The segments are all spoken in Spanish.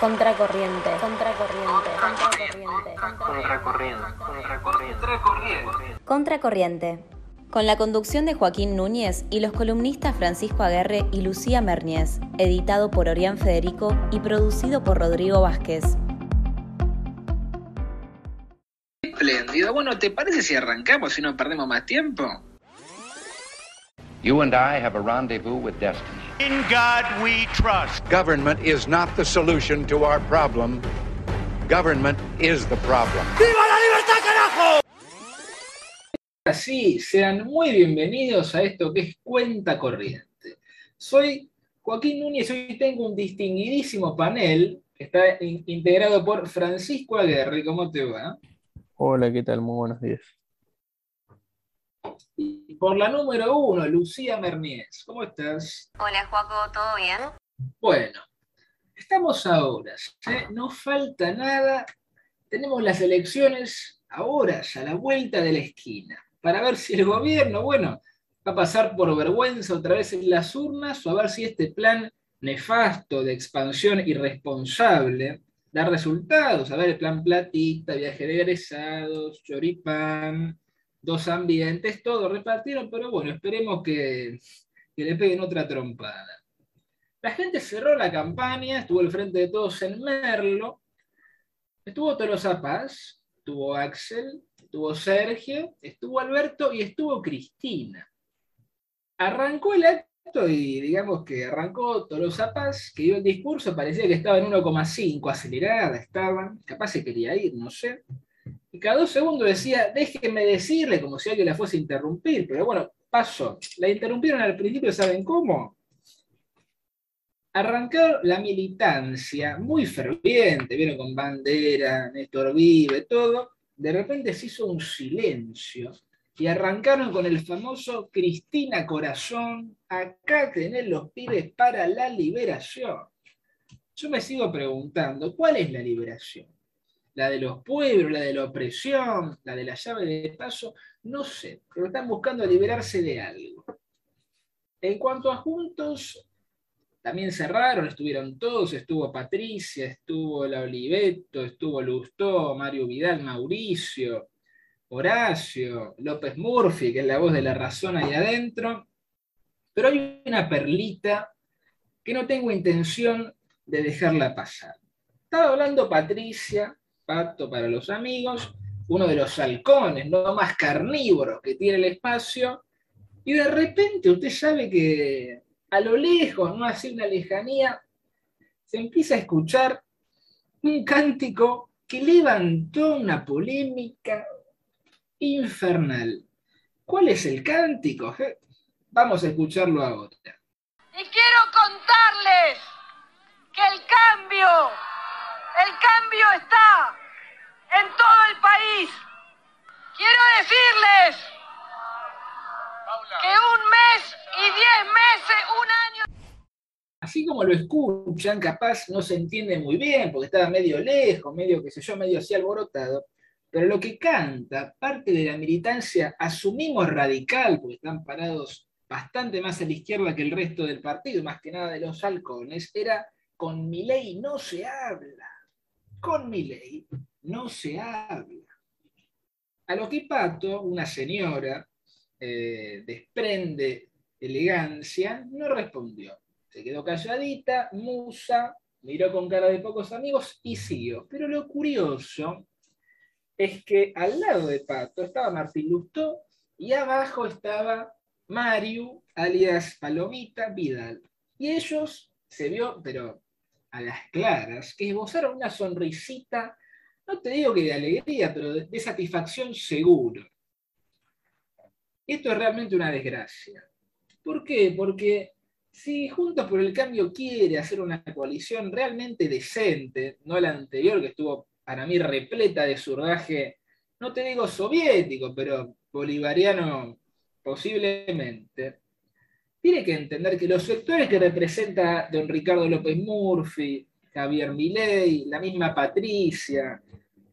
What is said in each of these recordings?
Contracorriente, contracorriente, contracorriente, Contracorriente, contracorriente. contracorriente. Con la conducción de Joaquín Núñez y los columnistas Francisco Aguerre y Lucía Merniez, editado por Orián Federico y producido por Rodrigo Vázquez. Espléndido. Bueno, ¿te parece si arrancamos y no perdemos más tiempo? You and I have a rendezvous with destiny. In God we trust. Government is not the solution to our problem. Government is the problem. Así, sean muy bienvenidos a esto que es Cuenta Corriente. Soy Joaquín Núñez y hoy tengo un distinguidísimo panel. Está in- integrado por Francisco Aguerre. ¿Cómo te va? Hola, ¿qué tal? Muy buenos días. Y por la número uno, Lucía Merniez. ¿Cómo estás? Hola Joaco, ¿todo bien? Bueno, estamos a horas. ¿eh? No falta nada. Tenemos las elecciones a horas, a la vuelta de la esquina, para ver si el gobierno, bueno, va a pasar por vergüenza otra vez en las urnas o a ver si este plan nefasto de expansión irresponsable da resultados. A ver, el plan platita, viaje de egresados, choripán, dos ambientes, todo repartieron, pero bueno, esperemos que, que le peguen otra trompada. La gente cerró la campaña, estuvo al frente de todos en Merlo, estuvo Tolosa Paz, estuvo Axel, estuvo Sergio, estuvo Alberto y estuvo Cristina. Arrancó el acto y digamos que arrancó Tolosa Paz, que dio el discurso, parecía que estaba en 1,5, acelerada estaban, capaz se quería ir, no sé. Cada dos segundos decía, déjenme decirle, como si alguien la fuese a interrumpir, pero bueno, pasó. La interrumpieron al principio, ¿saben cómo? arrancar la militancia muy ferviente, vieron con bandera, Néstor Vive, todo, de repente se hizo un silencio y arrancaron con el famoso Cristina Corazón, acá tenés los pibes para la liberación. Yo me sigo preguntando, ¿cuál es la liberación? ¿La de los pueblos, la de la opresión, la de la llave de paso? No sé, pero están buscando liberarse de algo. En cuanto a juntos, también cerraron, estuvieron todos, estuvo Patricia, estuvo la Oliveto, estuvo Lustó, Mario Vidal, Mauricio, Horacio, López Murphy, que es la voz de la razón ahí adentro. Pero hay una perlita que no tengo intención de dejarla pasar. Estaba hablando Patricia, Pato para los amigos, uno de los halcones, no más carnívoros que tiene el espacio, y de repente usted sabe que a lo lejos, no así una lejanía, se empieza a escuchar un cántico que levantó una polémica infernal. ¿Cuál es el cántico? Vamos a escucharlo ahora que el cambio, el cambio está en todo el país. Quiero decirles que un mes y diez meses, un año. Así como lo escuchan, capaz no se entiende muy bien, porque estaba medio lejos, medio, qué sé yo, medio así alborotado, pero lo que canta, parte de la militancia, asumimos radical, porque están parados bastante más a la izquierda que el resto del partido, más que nada de los halcones, era con mi ley no se habla, con mi ley no se habla. A lo que Pato, una señora, eh, desprende elegancia, no respondió. Se quedó calladita, musa, miró con cara de pocos amigos y siguió. Pero lo curioso es que al lado de Pato estaba Martín Lustó y abajo estaba Mario, alias Palomita Vidal. Y ellos se vio, pero a las claras, que esbozaron una sonrisita, no te digo que de alegría, pero de, satisfacción seguro. Esto es realmente una desgracia. ¿Por qué? Porque si Juntos por el Cambio quiere hacer una coalición realmente decente, no la anterior que estuvo para mí repleta de surdaje, no te digo soviético, pero bolivariano posiblemente, tiene que entender que los sectores que representa don Ricardo López Murphy, Javier Milei, la misma Patricia,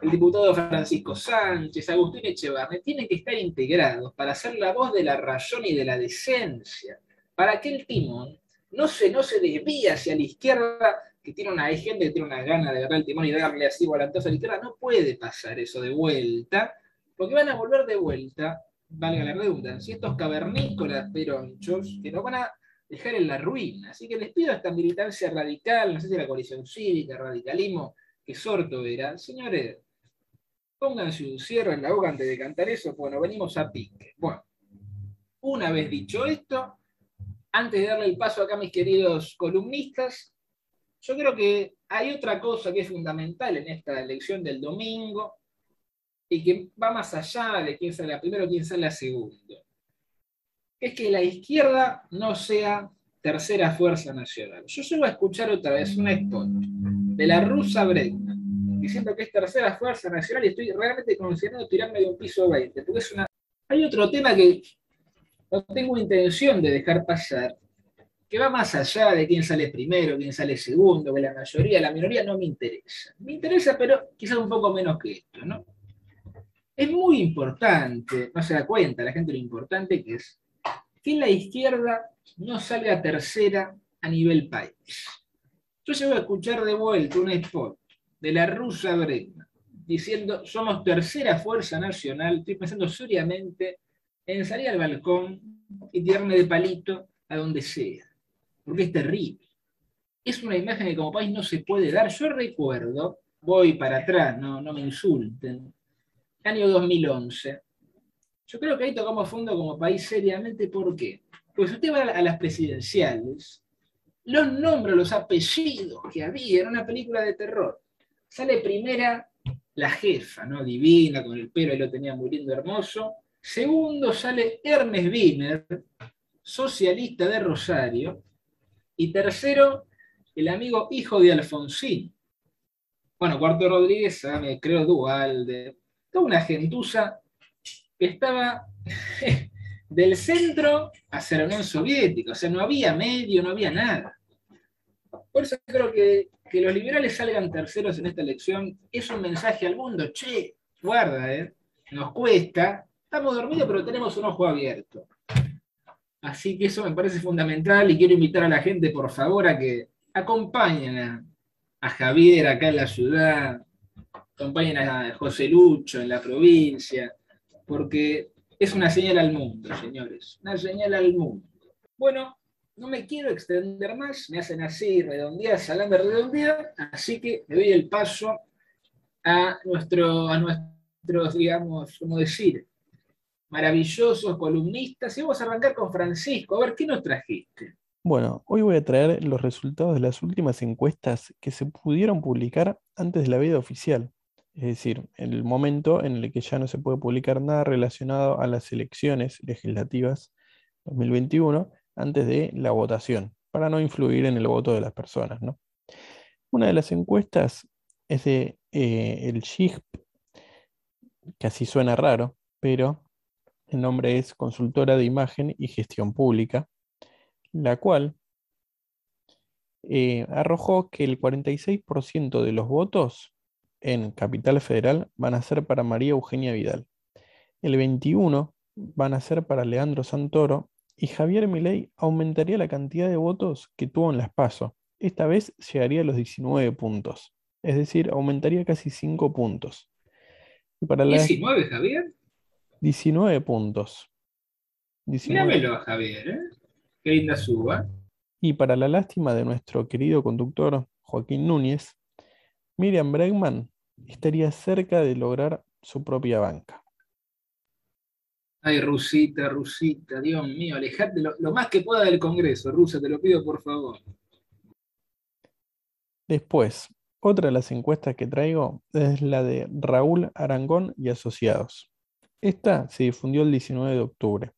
el diputado Francisco Sánchez, Agustín Echevarne, tienen que estar integrados para ser la voz de la razón y de la decencia, para que el timón no se, no se desvía hacia la izquierda, que tiene una, hay gente que tiene una gana de agarrar el timón y darle así volantazo a la izquierda, no puede pasar eso de vuelta, porque van a volver de vuelta, valga la redundancia, estos cavernícolas peronchos que nos van a dejar en la ruina. Así que les pido a esta militancia radical, no sé si la coalición cívica, radicalismo, que sorto era, señores, pónganse un cierre en la boca antes de cantar eso, bueno, venimos a pique. Bueno, una vez dicho esto, antes de darle el paso acá a mis queridos columnistas, yo creo que hay otra cosa que es fundamental en esta elección del domingo y que va más allá de quién sale primero o quién sale segundo. Es que la izquierda no sea tercera fuerza nacional. Yo llego a escuchar otra vez un spot de la rusa Bregman diciendo que es tercera fuerza nacional y estoy realmente considerando tirarme de un piso 20, porque. Hay otro tema que no tengo intención de dejar pasar, que va más allá de quién sale primero, quién sale segundo, que la mayoría, la minoría no me interesa. Me interesa, pero quizás un poco menos que esto, ¿no? Es muy importante, no se da cuenta la gente lo importante que es, que la izquierda no salga tercera a nivel país. Yo voy a escuchar de vuelta un spot de la rusa Bregman diciendo somos tercera fuerza nacional, estoy pensando seriamente en salir al balcón y tirarme de palito a donde sea, porque es terrible. Es una imagen que como país no se puede dar. Yo recuerdo, voy para atrás, no, no me insulten, año 2011. Yo creo que ahí tocamos fondo como país seriamente, ¿por qué? Pues usted va a las presidenciales, los nombres, los apellidos que había, era una película de terror. Sale primera la jefa, ¿no? Divina, con el pelo, y lo tenía muy lindo, hermoso Segundo sale Ernest Wiener, socialista de Rosario. Y tercero, el amigo hijo de Alfonsín. Bueno, cuarto Rodríguez, me creo Dualde. Toda una gentuza que estaba del centro hacia la Unión Soviética. O sea, no había medio, no había nada. Por eso creo que que los liberales salgan terceros en esta elección es un mensaje al mundo. Che, guarda, ¿eh? nos cuesta, Estamos dormidos, pero tenemos un ojo abierto. Así que eso me parece fundamental y quiero invitar a la gente, por favor, a que acompañen a, Javier acá en la ciudad, acompañen a José Lucho en la provincia, porque es una señal al mundo, señores, una señal al mundo. Bueno, no me quiero extender más, me hacen así, redondear, salame redondear, así que le doy el paso a, nuestro, a nuestros, digamos, como decir, maravillosos columnistas. Y vamos a arrancar con Francisco. A ver, ¿qué nos trajiste? Bueno, hoy voy a traer los resultados de las últimas encuestas que se pudieron publicar antes de la vida oficial. Es decir, el momento en el que ya no se puede publicar nada relacionado a las elecciones legislativas 2021 antes de la votación, para no influir en el voto de las personas. ¿no? Una de las encuestas es de eh, el SHIP, que así suena raro, pero el nombre es Consultora de Imagen y Gestión Pública, la cual eh, arrojó que el 46% de los votos en Capital Federal van a ser para María Eugenia Vidal. El 21% van a ser para Leandro Santoro y Javier Milei aumentaría la cantidad de votos que tuvo en las PASO. Esta vez llegaría a los 19 puntos, es decir, aumentaría casi 5 puntos. Y para ¿19, Javier? 19 puntos. 19. Javier, ¿eh? Qué linda suba. Y para la lástima de nuestro querido conductor Joaquín Núñez, Miriam Bregman estaría cerca de lograr su propia banca. Ay, Rusita, Rusita, Dios mío, alejate lo, lo, más que pueda del Congreso, Rusa, te lo pido por favor. Después, otra de las encuestas que traigo es la de Raúl Arangón y Asociados. Esta se difundió el 19 de octubre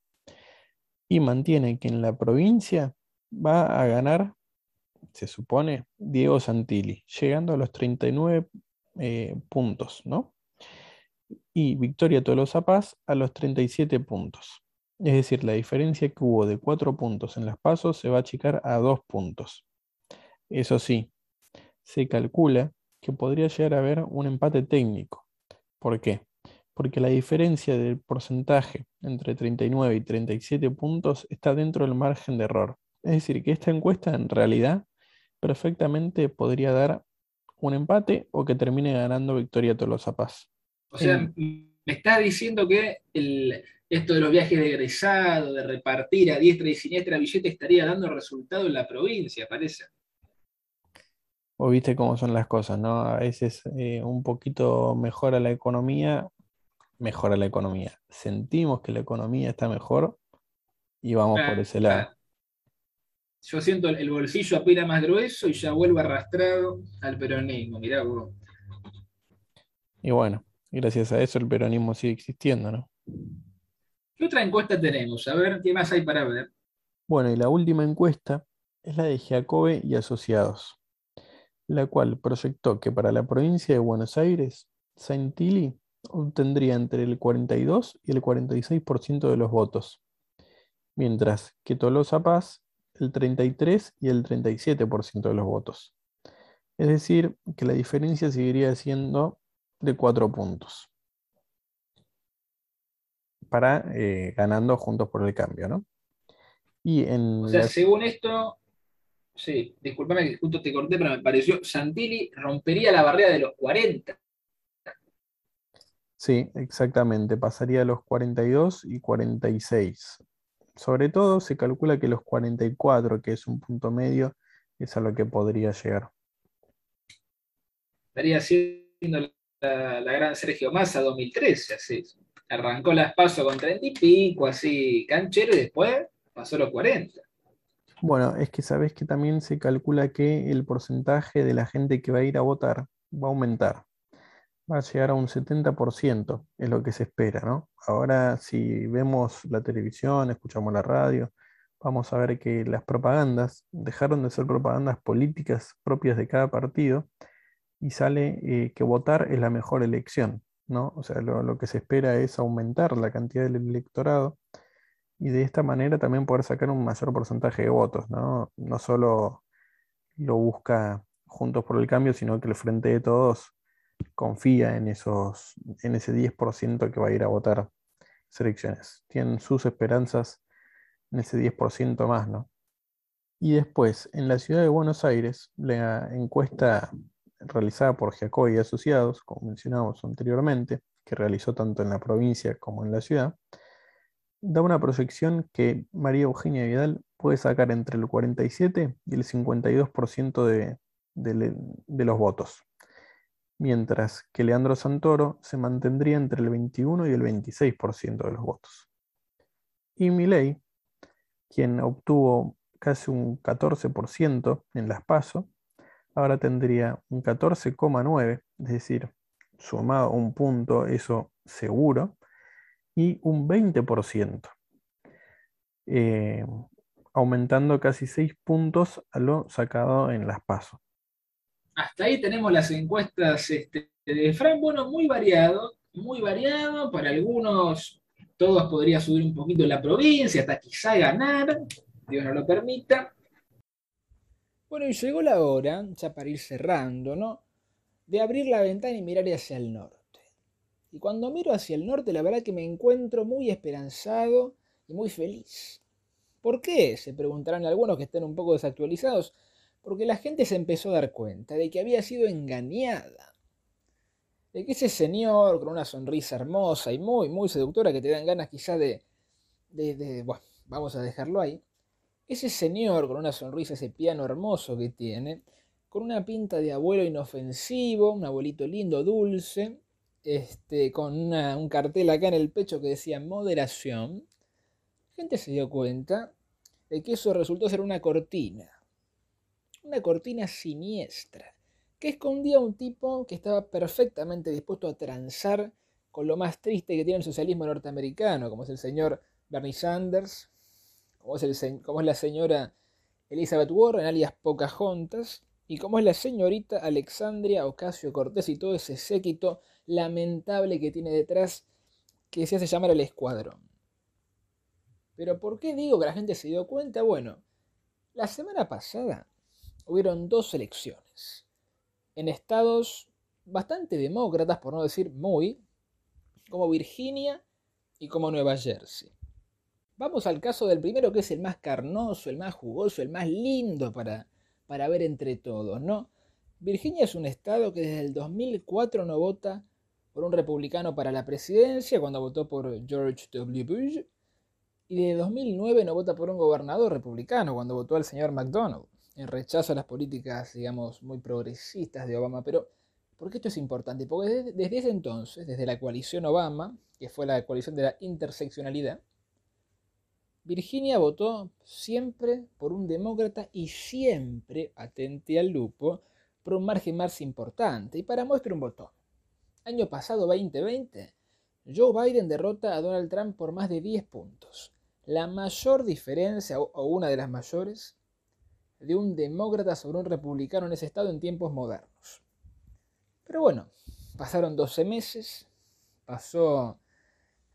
y mantiene que en la provincia va a ganar, se supone, Diego Santilli, llegando a los 39 eh, puntos, ¿no? Y Victoria Tolosa Paz a los 37 puntos. Es decir, la diferencia que hubo de 4 puntos en las pasos se va a achicar a 2 puntos. Eso sí, se calcula que podría llegar a haber un empate técnico. ¿Por qué? Porque la diferencia del porcentaje entre 39 y 37 puntos está dentro del margen de error. Es decir, que esta encuesta en realidad perfectamente podría dar un empate o que termine ganando Victoria Tolosa Paz. O sea, En- me está diciendo que el- esto de los viajes de egresado, de repartir a diestra y siniestra billete, estaría dando resultado en la provincia, parece. O viste cómo son las cosas, ¿no? A veces eh, un poquito mejora la economía, mejora la economía. Sentimos que la economía está mejor y vamos por ese lado. Yo siento el, el bolsillo apenas más grueso y ya vuelvo arrastrado al peronismo. Mirá vos. Y bueno, gracias a eso el peronismo sigue existiendo, ¿no? ¿Qué otra encuesta tenemos? A ver, ¿qué más hay para ver? Bueno, y la última encuesta es la de Giacobbe y Asociados, la cual proyectó que para la provincia de Buenos Aires, Santilli obtendría entre el 42 y el 46% de los votos, mientras que Tolosa Paz el 33 y el 37% de los votos. Es decir, que la diferencia seguiría siendo de 4 puntos para eh, ganando Juntos por el Cambio, ¿no? Y en O sea, la- según esto, sí, discúlpame que justo te corté, pero me pareció, Santilli rompería la barrera de los 40. Sí, exactamente, pasaría a los 42 y 46. Sobre todo se calcula que los 44, que es un punto medio, es a lo que podría llegar. Estaría siendo la, la gran Sergio Massa 2013, así. Arrancó las pasos con 30 y pico, así, canchero, y después pasó los 40. Bueno, es que sabes que también se calcula que el porcentaje de la gente que va a ir a votar va a aumentar. Va a llegar a un 70%, es lo que se espera, ¿no? Ahora, si vemos la televisión, escuchamos la radio, vamos a ver que las propagandas dejaron de ser propagandas políticas propias de cada partido y sale eh, que votar es la mejor elección, ¿no? O sea, lo, lo que se espera es aumentar la cantidad del electorado y de esta manera también poder sacar un mayor porcentaje de votos, ¿no? No solo lo busca Juntos por el Cambio, sino que el Frente de Todos confía en esos, en ese 10% que va a ir a votar las elecciones. Tienen sus esperanzas en ese 10% más, ¿no? Y después, en la ciudad de Buenos Aires, la encuesta realizada por Giacobbe y Asociados, como mencionamos anteriormente, que realizó tanto en la provincia como en la ciudad, da una proyección que María Eugenia Vidal puede sacar entre el 47 y el 52% de, de los votos, mientras que Leandro Santoro se mantendría entre el 21 y el 26% de los votos. Y Milei, quien obtuvo casi un 14% en las PASO, ahora tendría un 14,9, es decir, sumado un punto, eso seguro, y un 20%, eh, aumentando casi 6 puntos a lo sacado en las PASO. Hasta ahí tenemos las encuestas este, de Fran, bueno, muy variado, muy variado, para algunos todos podría subir un poquito la provincia, hasta quizá ganar, Dios no lo permita. Bueno, y llegó la hora, ya para ir cerrando, ¿no? De abrir la ventana y mirar hacia el norte. Y cuando miro hacia el norte, la verdad que me encuentro muy esperanzado y muy feliz. ¿Por qué? Se preguntarán algunos que estén un poco desactualizados. Porque la gente se empezó a dar cuenta de que había sido engañada. De que ese señor con una sonrisa hermosa y muy, muy seductora que te dan ganas quizás de, de, bueno, vamos a dejarlo ahí. Ese señor con una sonrisa, ese piano hermoso que tiene, con una pinta de abuelo inofensivo, un abuelito lindo, dulce, este, con una- un cartel acá en el pecho que decía moderación, gente se dio cuenta de que eso resultó ser una cortina, una cortina siniestra, que escondía a un tipo que estaba perfectamente dispuesto a transar con lo más triste que tiene el socialismo norteamericano, como es el señor Bernie Sanders, como es, como es la señora Elizabeth Warren, alias Pocahontas, y como es la señorita Alexandria Ocasio Cortés y todo ese séquito lamentable que tiene detrás que se hace llamar el escuadrón. Pero ¿por qué digo que la gente se dio cuenta? Bueno, la semana pasada hubieron dos elecciones en estados bastante demócratas, por no decir muy, como Virginia y como Nueva Jersey. Vamos al caso del primero, que es el más carnoso, el más jugoso, el más lindo para, para ver entre todos, ¿no? Virginia es un estado que desde el 2004 no vota por un republicano para la presidencia, cuando votó por George W. Bush, y desde 2009 no vota por un gobernador republicano, cuando votó al señor McDonald, en rechazo a las políticas, digamos, muy progresistas de Obama. Pero, ¿por qué esto es importante? Porque desde, entonces, desde la coalición Obama, que fue la coalición de la interseccionalidad, Virginia votó siempre por un demócrata y siempre, atente al lupo, por un margen más importante. Y para muestra un botón. Año pasado, 2020, Joe Biden derrota a Donald Trump por más de 10 puntos. La mayor diferencia, o una de las mayores, de un demócrata sobre un republicano en ese estado en tiempos modernos. Pero bueno, pasaron 12 meses, pasó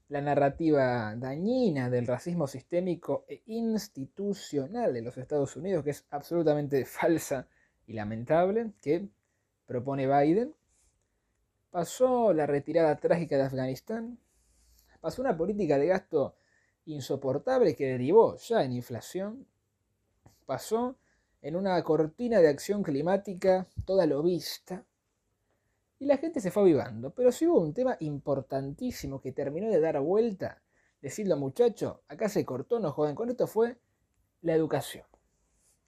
la narrativa dañina del racismo sistémico e institucional de los Estados Unidos, que es absolutamente falsa y lamentable, que propone Biden. Pasó la retirada trágica de Afganistán. Pasó una política de gasto insoportable que derivó ya en inflación. Pasó en una cortina de acción climática toda lo vista y la gente se fue avivando. Pero si hubo un tema importantísimo que terminó de dar vuelta, decirlo muchachos, acá se cortó, no joden con esto, fue la educación.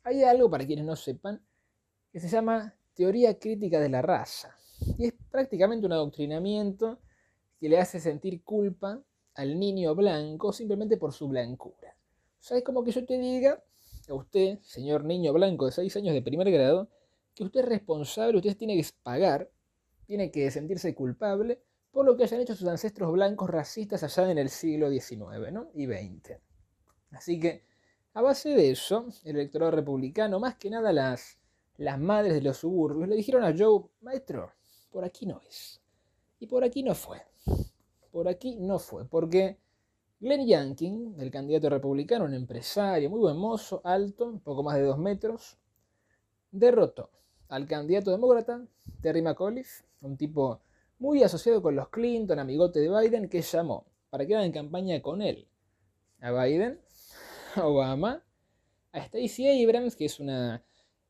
Hay algo, para quienes no sepan, que se llama teoría crítica de la raza. Y es prácticamente un adoctrinamiento que le hace sentir culpa al niño blanco simplemente por su blancura. O sea, es como que yo te diga a usted, señor niño blanco de 6 años de primer grado, que usted es responsable, usted tiene que pagar tiene que sentirse culpable por lo que hayan hecho sus ancestros blancos racistas allá en el siglo XIX y XX. Así que, a base de eso, el electorado republicano, más que nada las, las madres de los suburbios, le dijeron a Joe, maestro, por aquí no es. Y por aquí no fue. Por aquí no fue, porque Glenn Youngkin, el candidato republicano, un empresario muy buen mozo, alto, poco más de dos metros, derrotó al candidato demócrata, Terry McAuliffe, un tipo muy asociado con los Clinton, amigote de Biden, que llamó para que hagan en campaña con él. A Biden, a Obama, a Stacey Abrams, que es una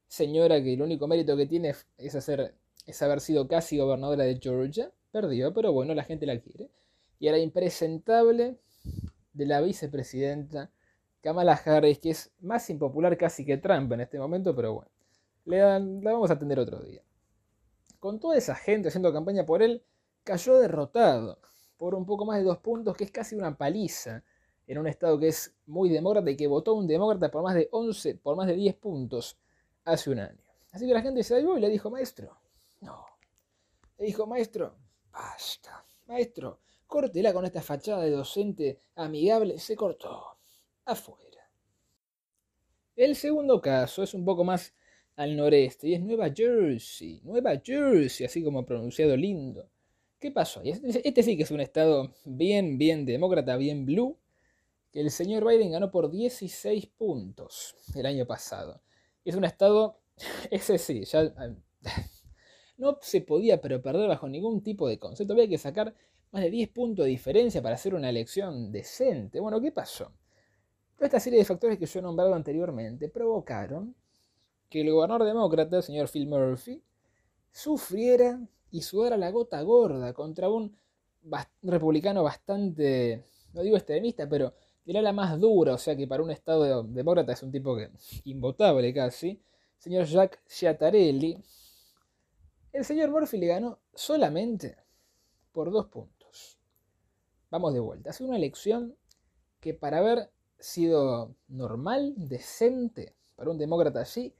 señora que el único mérito que tiene es, hacer, es haber sido casi gobernadora de Georgia, perdió, pero bueno, la gente la quiere, y a la impresentable de la vicepresidenta Kamala Harris, que es más impopular casi que Trump en este momento, pero bueno, la vamos a atender otro día con toda esa gente haciendo campaña por él, cayó derrotado por un poco más de dos puntos, que es casi una paliza en un estado que es muy demócrata y que votó un demócrata por más de 11, por más de 10 puntos hace un año. Así que la gente se dio y le dijo, maestro, no. Le dijo, maestro, basta. Maestro, córtela con esta fachada de docente amigable. Se cortó. Afuera. El segundo caso es un poco más al noreste y es Nueva Jersey, Nueva Jersey, así como pronunciado lindo. ¿Qué pasó? Este, este sí que es un estado bien, bien demócrata, bien blue, que el señor Biden ganó por 16 puntos el año pasado. Es un estado, ese sí, ya no se podía perder bajo ningún tipo de concepto. Había que sacar más de 10 puntos de diferencia para hacer una elección decente. Bueno, ¿qué pasó? Toda esta serie de factores que yo he nombrado anteriormente provocaron que el gobernador demócrata, el señor Phil Murphy, sufriera y sudara la gota gorda contra un republicano bastante, no digo extremista, pero era la más dura, o sea que para un estado demócrata es un tipo que invotable casi, señor Jack Ciattarelli, el señor Murphy le ganó solamente por dos puntos. Vamos de vuelta. Hace una elección que para haber sido normal, decente, para un demócrata así,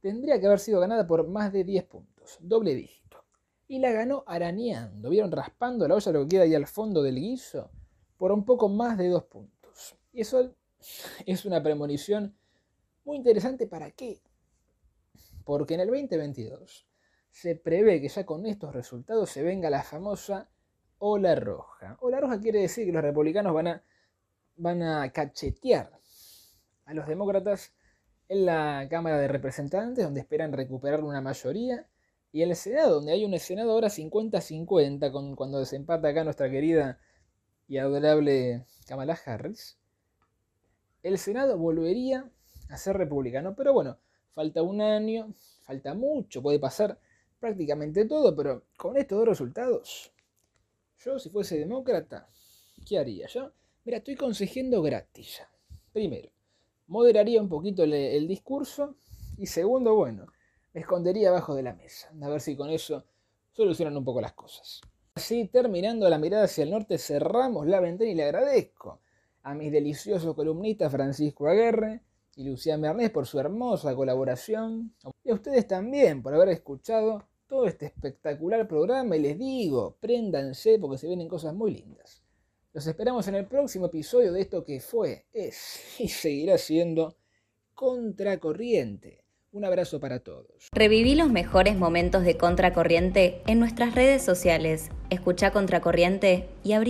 tendría que haber sido ganada por más de 10 puntos, doble dígito. Y la ganó arañando, vieron raspando la olla lo que queda ahí al fondo del guiso, por un poco más de 2 puntos. Y eso es una premonición muy interesante para qué. Porque en el 2022 se prevé que ya con estos resultados se venga la famosa ola roja. Ola roja quiere decir que los republicanos van a, van a cachetear a los demócratas en la Cámara de Representantes, donde esperan recuperar una mayoría, y en el Senado, donde hay un Senado ahora 50-50, con, cuando desempata acá nuestra querida y adorable Kamala Harris, el Senado volvería a ser republicano. Pero bueno, falta un año, falta mucho, puede pasar prácticamente todo, pero con estos dos resultados, yo si fuese demócrata, ¿qué haría yo? Mira, estoy consejando gratis ya. Primero, moderaría un poquito el, discurso y segundo, bueno, me escondería abajo de la mesa. A ver si con eso solucionan un poco las cosas. Así, terminando la mirada hacia el norte, cerramos la ventana y le agradezco a mis deliciosos columnistas Francisco Aguerre y Lucía Mernés por su hermosa colaboración. Y a ustedes también por haber escuchado todo este espectacular programa. Y les digo, préndanse porque se vienen cosas muy lindas. Los esperamos en el próximo episodio de esto que fue, es y seguirá siendo Contracorriente. Un abrazo para todos. Reviví los mejores momentos de Contracorriente en nuestras redes sociales. Escucha Contracorriente y abrí